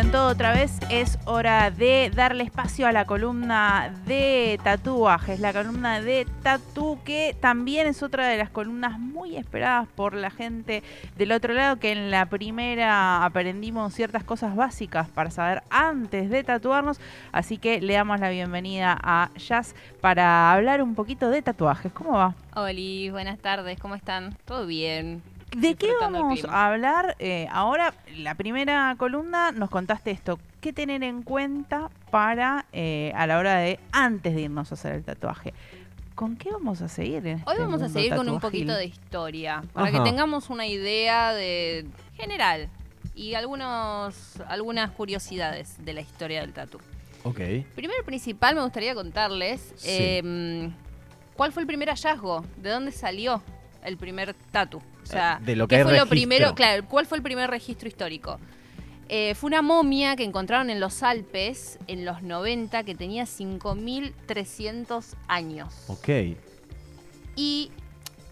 en todo otra vez. Es hora de darle espacio a la columna de tatuajes, la columna de tatu que también es otra de las columnas muy esperadas por la gente del otro lado, que en la primera aprendimos ciertas cosas básicas para saber antes de tatuarnos. Así que le damos la bienvenida a Jazz para hablar un poquito de tatuajes. ¿Cómo va? Hola, buenas tardes, ¿cómo están? ¿Todo bien? ¿De qué vamos a hablar eh, ahora? La primera columna nos contaste esto. ¿Qué tener en cuenta para eh, a la hora de antes de irnos a hacer el tatuaje? ¿Con qué vamos a seguir? en Hoy este vamos a seguir con un poquito de historia, para Ajá. que tengamos una idea de general y algunos, algunas curiosidades de la historia del tatu. Ok. Primero y principal me gustaría contarles Sí. eh, cuál fue el primer hallazgo, de dónde salió el primer tatu. O sea, Eh, de lo ¿qué que fue lo primero? Claro, ¿cuál fue el primer registro histórico? Eh, fue una momia que encontraron en los Alpes en los 90 que tenía 5.300 años. Ok. Y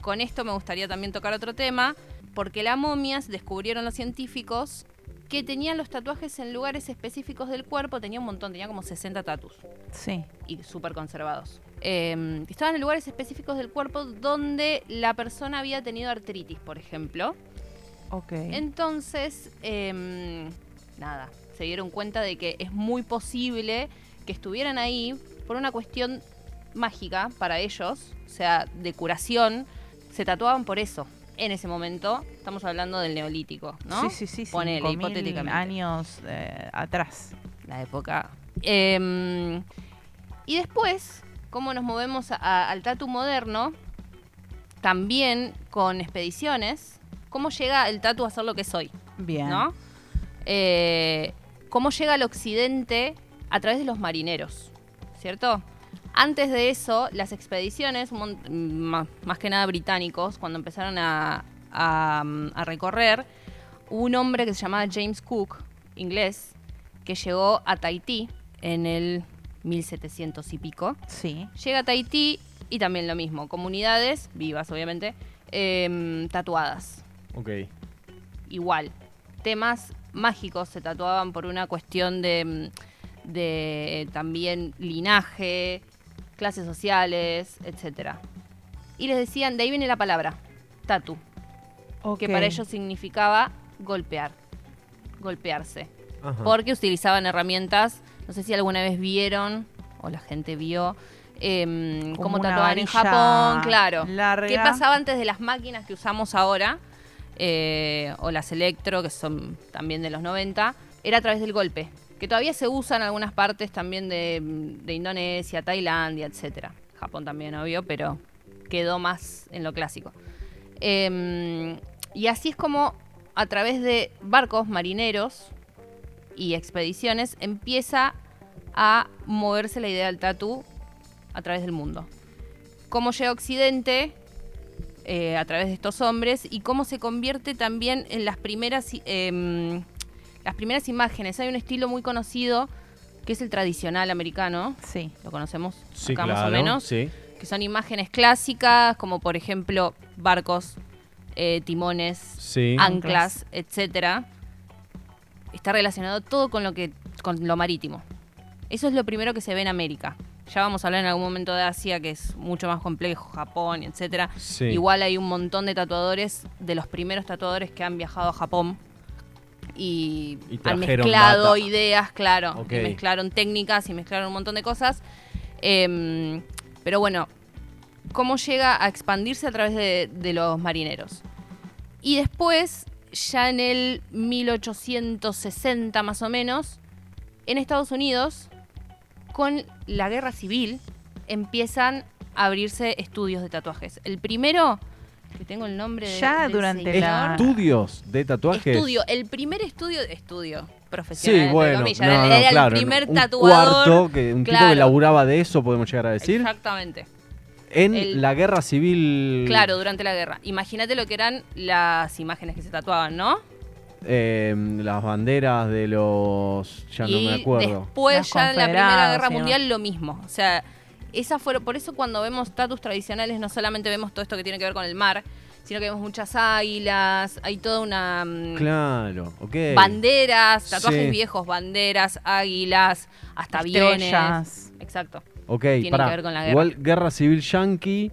con esto me gustaría también tocar otro tema, porque las momias descubrieron los científicos que tenían los tatuajes en lugares específicos del cuerpo, tenía un montón, tenía como 60 tatus Sí. y súper conservados. Eh, estaban en lugares específicos del cuerpo donde la persona había tenido artritis, por ejemplo. Ok. Entonces, em, nada, se dieron cuenta de que es muy posible que estuvieran ahí por una cuestión mágica para ellos, o sea, de curación, se tatuaban por eso. En ese momento, estamos hablando del neolítico, ¿no? Sí, sí, sí. Ponele, 5.000 hipotéticamente. años eh, atrás. La época. Em, y después, cómo nos movemos a- al tatu moderno, también con expediciones, cómo llega el tatu a ser lo que soy. Bien. ¿no? Eh, ¿Cómo llega al occidente a través de los marineros? ¿Cierto? Antes de eso, las expediciones, ma- más que nada británicos, cuando empezaron a, a- a recorrer, hubo un hombre que se llamaba James Cook, inglés, que llegó a Tahití en el 1700 y pico. Sí. Llega a Tahití y también lo mismo, comunidades vivas, obviamente, em, tatuadas Ok. igual. Temas mágicos se tatuaban por una cuestión de, mm, de también linaje, clases sociales, etcétera. Y les decían, de ahí viene la palabra, tatu, Ok. que para ellos significaba golpear, golpearse. Ajá. Porque utilizaban herramientas, no sé si alguna vez vieron, o la gente vio, Como cómo tatuaban en Japón, claro. larga. ¿Qué pasaba antes de las máquinas que usamos ahora? eh, o las electro, que son también de los 90, era a través del golpe, que todavía se usa en algunas partes también de, de Indonesia, Tailandia, etcétera. Japón también, obvio, pero quedó más en lo clásico. Em, y así es como a través de barcos marineros y expediciones empieza a moverse la idea del tatú a través del mundo. Cómo llega a Occidente eh, a través de estos hombres y cómo se convierte también en las primeras, em, las primeras imágenes. Hay un estilo muy conocido que es el tradicional americano, Sí. lo conocemos Sí, acá claro. más o menos, Sí. que son imágenes clásicas como por ejemplo barcos, eh, timones, Sí. anclas, etcétera, está relacionado todo con lo que con lo marítimo. Eso es lo primero que se ve en América. Ya vamos a hablar en algún momento de Asia, que es mucho más complejo, Japón. Sí. Igual hay un montón de tatuadores, de los primeros tatuadores que han viajado a Japón y, Y han mezclado ideas, claro, y mezclaron técnicas y mezclaron un montón de cosas. Em, pero bueno, cómo llega a expandirse a través de, de los marineros. Y después, ya en el 1860 más o menos, en Estados Unidos, con la guerra civil, empiezan a abrirse estudios de tatuajes. El primero, que tengo el nombre de, Ya del durante señor. la- Estudios de tatuajes. Estudio, el primer estudio, estudio profesional, Sí, bueno. comillas, no, era, no, era claro, el primer un tatuador. cuarto, que, un tipo Claro. que laburaba de eso, podemos llegar a decir. Exactamente. En El- la guerra civil. Claro, durante la guerra. Imagínate lo que eran las imágenes que se tatuaban, ¿no? eh, las banderas de los. Ya no me acuerdo. después ya en la Primera Guerra. Mundial lo mismo. O sea, esa fue, por eso cuando vemos tatus tradicionales no solamente vemos todo esto que tiene que ver con el mar, sino que vemos muchas águilas, hay toda una... mm, Claro, ok. Banderas, tatuajes Sí. viejos, banderas, águilas, hasta aviones. Exacto. Ok, Tiene pará. que ver con la guerra. Igual Guerra Civil Yankee,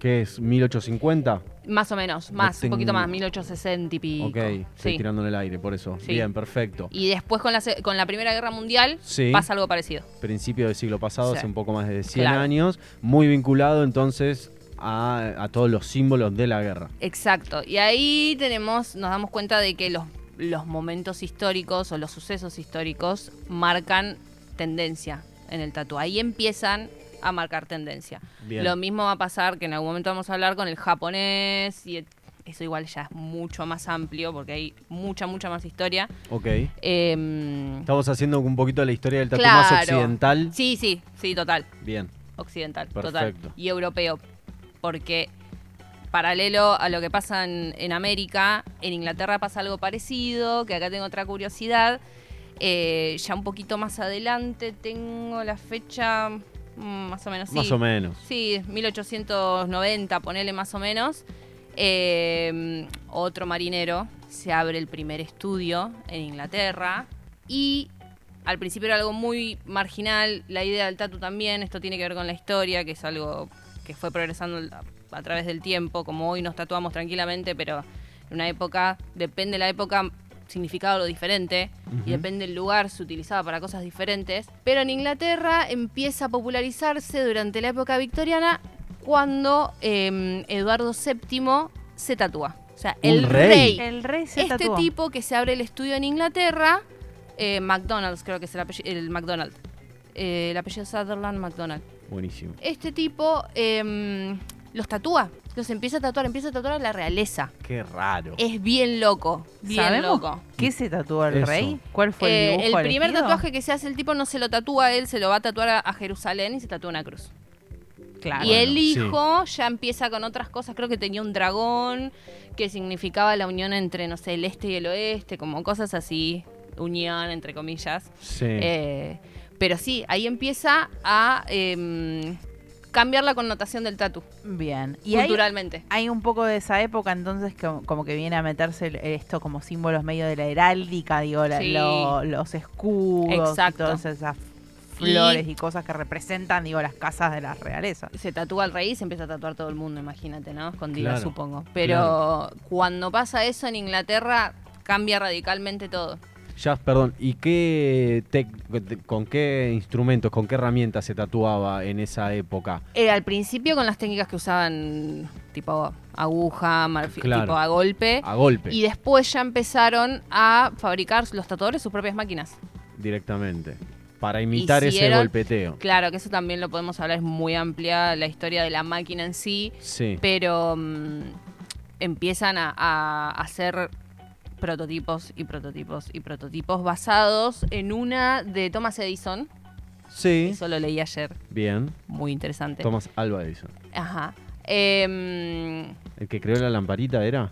que es 1850. Más o menos, más, un poquito más, 1860 y pico. Ok, estoy sí. tirando en el aire, por eso. Sí. Bien, perfecto. Y después con la, se- con la Primera Guerra Mundial Sí. pasa algo parecido. Principio del siglo pasado, Sí. hace un poco más de 100 Claro. años. Muy vinculado entonces a, a todos los símbolos de la guerra. Exacto. Y ahí tenemos, nos damos cuenta de que los, los momentos históricos o los sucesos históricos marcan tendencia en el tatu. Ahí empiezan a marcar tendencia. Bien. Lo mismo va a pasar que en algún momento vamos a hablar con el japonés y eso igual ya es mucho más amplio porque hay mucha, mucha más historia. Ok. Em, Estamos haciendo un poquito de la historia del tatu más occidental. sí, sí, sí, total. Bien. occidental, Perfecto. total. Y europeo. Porque paralelo a lo que pasa en, en América, en Inglaterra pasa algo parecido, que acá tengo otra curiosidad. Eh, ya un poquito más adelante tengo la fecha, mm, más o menos, sí. Más o menos. Sí, 1890, ponele más o menos. Eh, otro marinero se abre el primer estudio en Inglaterra y al principio era algo muy marginal, la idea del tatu también, esto tiene que ver con la historia, que es algo que fue progresando a, a través del tiempo, como hoy nos tatuamos tranquilamente, pero en una época, depende de la época, significaba algo diferente y depende del lugar, se utilizaba para cosas diferentes. Pero en Inglaterra empieza a popularizarse durante la época victoriana cuando eh, Eduardo VII se tatúa. O sea, el rey. rey. El rey se Este tatuó. tipo que se abre el estudio en Inglaterra, eh, McDonald's creo que es el apellido, el McDonald. Eh, el apellido Sutherland McDonald. Buenísimo. Este tipo eh, los tatúa, los empieza a tatuar, empieza a tatuar a la realeza. Qué raro. Es bien loco, bien ¿Sabemos loco. qué se tatuó el Eso. rey? ¿Cuál fue Eh, el el dibujo primer elegido? tatuaje que se hace el tipo no se lo tatúa a él, se lo va a tatuar a, a Jerusalén y se tatúa una cruz. Claro. y Bueno, el sí. hijo ya empieza con otras cosas, creo que tenía un dragón que significaba la unión entre, no sé, el este y el oeste, como cosas así, unión entre comillas. Sí. Eh, pero sí, ahí empieza a em, cambiar la connotación del tatu, Bien. Y hay, culturalmente. hay un poco de esa época entonces como, como que viene a meterse esto como símbolos medio de la heráldica, digo, la- Sí. lo- los escudos Exacto. y todas esas flores y... cosas que representan, digo, las casas de las realezas. se tatúa al rey y se empieza a tatuar todo el mundo, imagínate, ¿no? Escondida, Claro, supongo. Pero claro. cuando pasa eso en Inglaterra, cambia radicalmente todo. Ya, perdón, ¿y qué tec- con qué instrumentos, con qué herramientas se tatuaba en esa época? Eh, al principio con las técnicas que usaban, tipo aguja, marfil, Claro. tipo a golpe. A golpe, Y después ya empezaron a fabricar los tatuadores sus propias máquinas. directamente. Para imitar ese golpeteo. Claro, que eso también lo podemos hablar, es muy amplia la historia de la máquina en sí, Sí. pero mm, empiezan a, a hacer prototipos y prototipos y prototipos basados en una de Thomas Edison. Sí. Eso lo leí ayer, Bien. muy interesante. Thomas Alva Edison. Ajá. Em, ¿El que creó la lamparita era?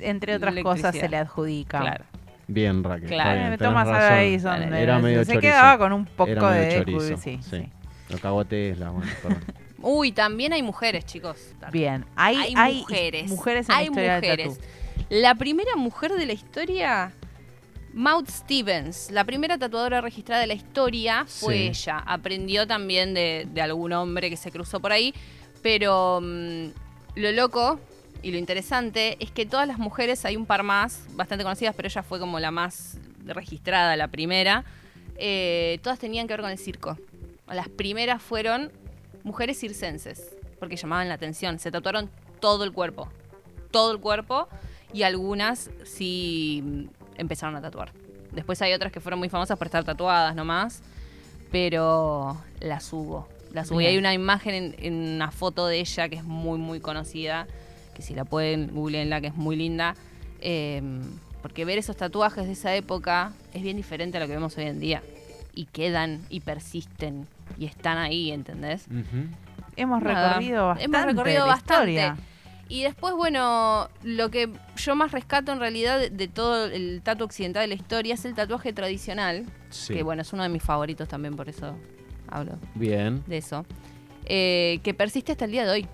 Entre otras cosas se le adjudica. claro. Bien, Raquel. Claro. bien, Thomas razón. Edison, Era eh, medio se chorizo. quedaba con un poco Era medio de chorizo, sí, sí. sí. Lo cagó a Tesla, bueno, perdón. Uy, también hay mujeres, chicos. Bien, hay, Hay, hay mujeres. mujeres en la hay historia mujeres. La primera mujer de la historia, Maud Stevens, la primera tatuadora registrada de la historia, fue Sí. ella. Aprendió también de, de algún hombre que se cruzó por ahí, pero mm, lo loco y lo interesante es que todas las mujeres, hay un par más, bastante conocidas, pero ella fue como la más registrada, la primera, eh, todas tenían que ver con el circo. Las primeras fueron mujeres circenses, porque llamaban la atención, se tatuaron todo el cuerpo, todo el cuerpo, y algunas sí empezaron a tatuar. Después hay otras que fueron muy famosas por estar tatuadas nomás, pero las hubo. Las hubo. Y hay una imagen en, en una foto de ella que es muy, muy conocida, que si la pueden, googleenla, que es muy linda. eh, porque ver esos tatuajes de esa época es bien diferente a lo que vemos hoy en día. Y quedan y persisten y están ahí, ¿entendés? Hemos Nada, recorrido bastante. Hemos recorrido la bastante. historia. Y después, bueno, lo que yo más rescato en realidad de, de todo el tatu occidental de la historia es el tatuaje tradicional, Sí. que bueno, es uno de mis favoritos también, por eso hablo Bien. de eso, eh, que persiste hasta el día de hoy.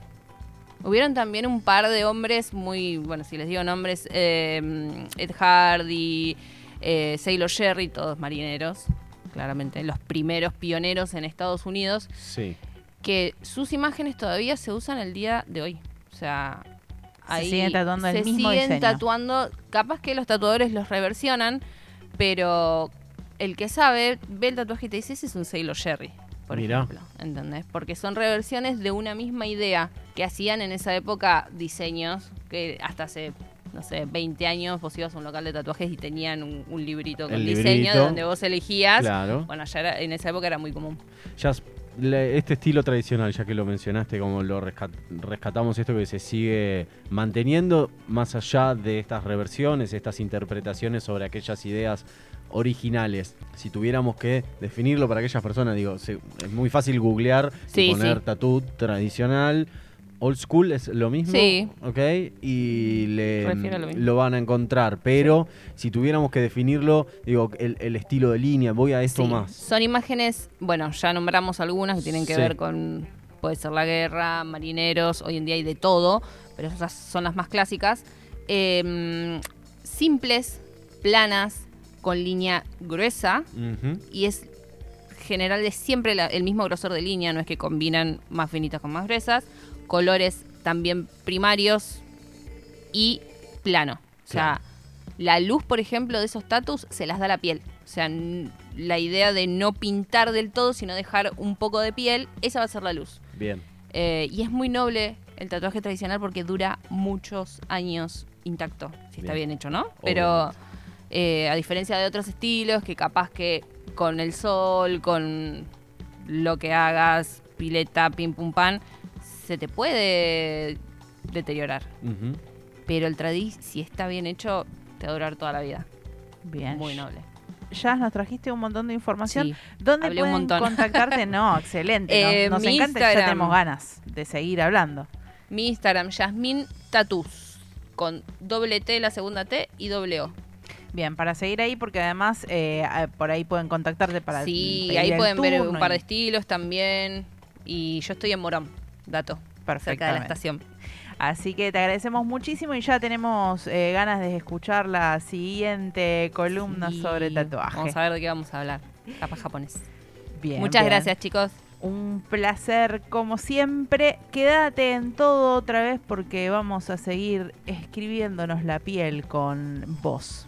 Hubieron también un par de hombres muy, bueno, si les digo nombres, eh, Ed Hardy, eh, Sailor Jerry, todos marineros, claramente, los primeros pioneros en Estados Unidos, Sí. que sus imágenes todavía se usan el día de hoy. O sea, Se siguen tatuando el se mismo siguen diseño. tatuando, capaz que los tatuadores los reversionan, pero el que sabe ve el tatuaje y te dice, ese es un Sailor Jerry, por Mirá. ejemplo, ¿entendés? Porque son reversiones de una misma idea que hacían en esa época diseños que hasta hace no sé, 20 años vos ibas a un local de tatuajes y tenían un, un librito con El diseño librito. donde vos elegías. Claro. Bueno, ya era- en esa época era muy común. Ya le- este estilo tradicional, ya que lo mencionaste, como lo rescat- rescatamos esto que se sigue manteniendo más allá de estas reversiones, estas interpretaciones sobre aquellas ideas originales. Si tuviéramos que definirlo para aquellas personas, digo, se- es muy fácil googlear Sí, y poner sí. tatú tradicional. Old school es lo mismo, Sí. ¿ok? Y le, lo van a encontrar, pero si tuviéramos que definirlo, digo, el, el estilo de línea, voy a esto Sí, más. Son imágenes, bueno, ya nombramos algunas que tienen que Sí. ver con, puede ser la guerra, marineros, hoy en día hay de todo, pero esas son las más clásicas. Em, simples, planas, con línea gruesa y es general de siempre la- el mismo grosor de línea, no es que combinan más finitas con más gruesas, colores también primarios y plano. O sea, la luz, por ejemplo, de esos tatus se las da la piel. O sea, la idea de no pintar del todo, sino dejar un poco de piel, esa va a ser la luz. Bien. Eh, y es muy noble el tatuaje tradicional porque dura muchos años intacto, si está Bien. bien hecho, ¿no? Pero eh, a diferencia de otros estilos que capaz que con el sol, con lo que hagas, pileta, pim pum pan, se te puede deteriorar. Pero el tradi, si está bien hecho, te va a durar toda la vida. Bien. Muy noble. Ya nos trajiste un montón de información. Sí. ¿Dónde hablé un pueden montón. contactarte? No, excelente. Nos, Eh, nos mi encanta, ya Instagram. tenemos ganas de seguir hablando. Mi Instagram, Yasmin Tatus, con doble T la segunda T y doble O. Bien, para seguir ahí, porque además eh, por ahí pueden contactarte para Sí, pedir ahí el pueden ver un par de y- estilos también. Y yo estoy en Morón, dato, cerca de la estación. Así que te agradecemos muchísimo y ya tenemos eh, ganas de escuchar la siguiente columna Sí, sobre tatuaje. Vamos a ver de qué vamos a hablar. Capaz japonés. Bien, Muchas bien. gracias, chicos. Un placer como siempre. Quédate en todo otra vez porque vamos a seguir escribiéndonos la piel con vos.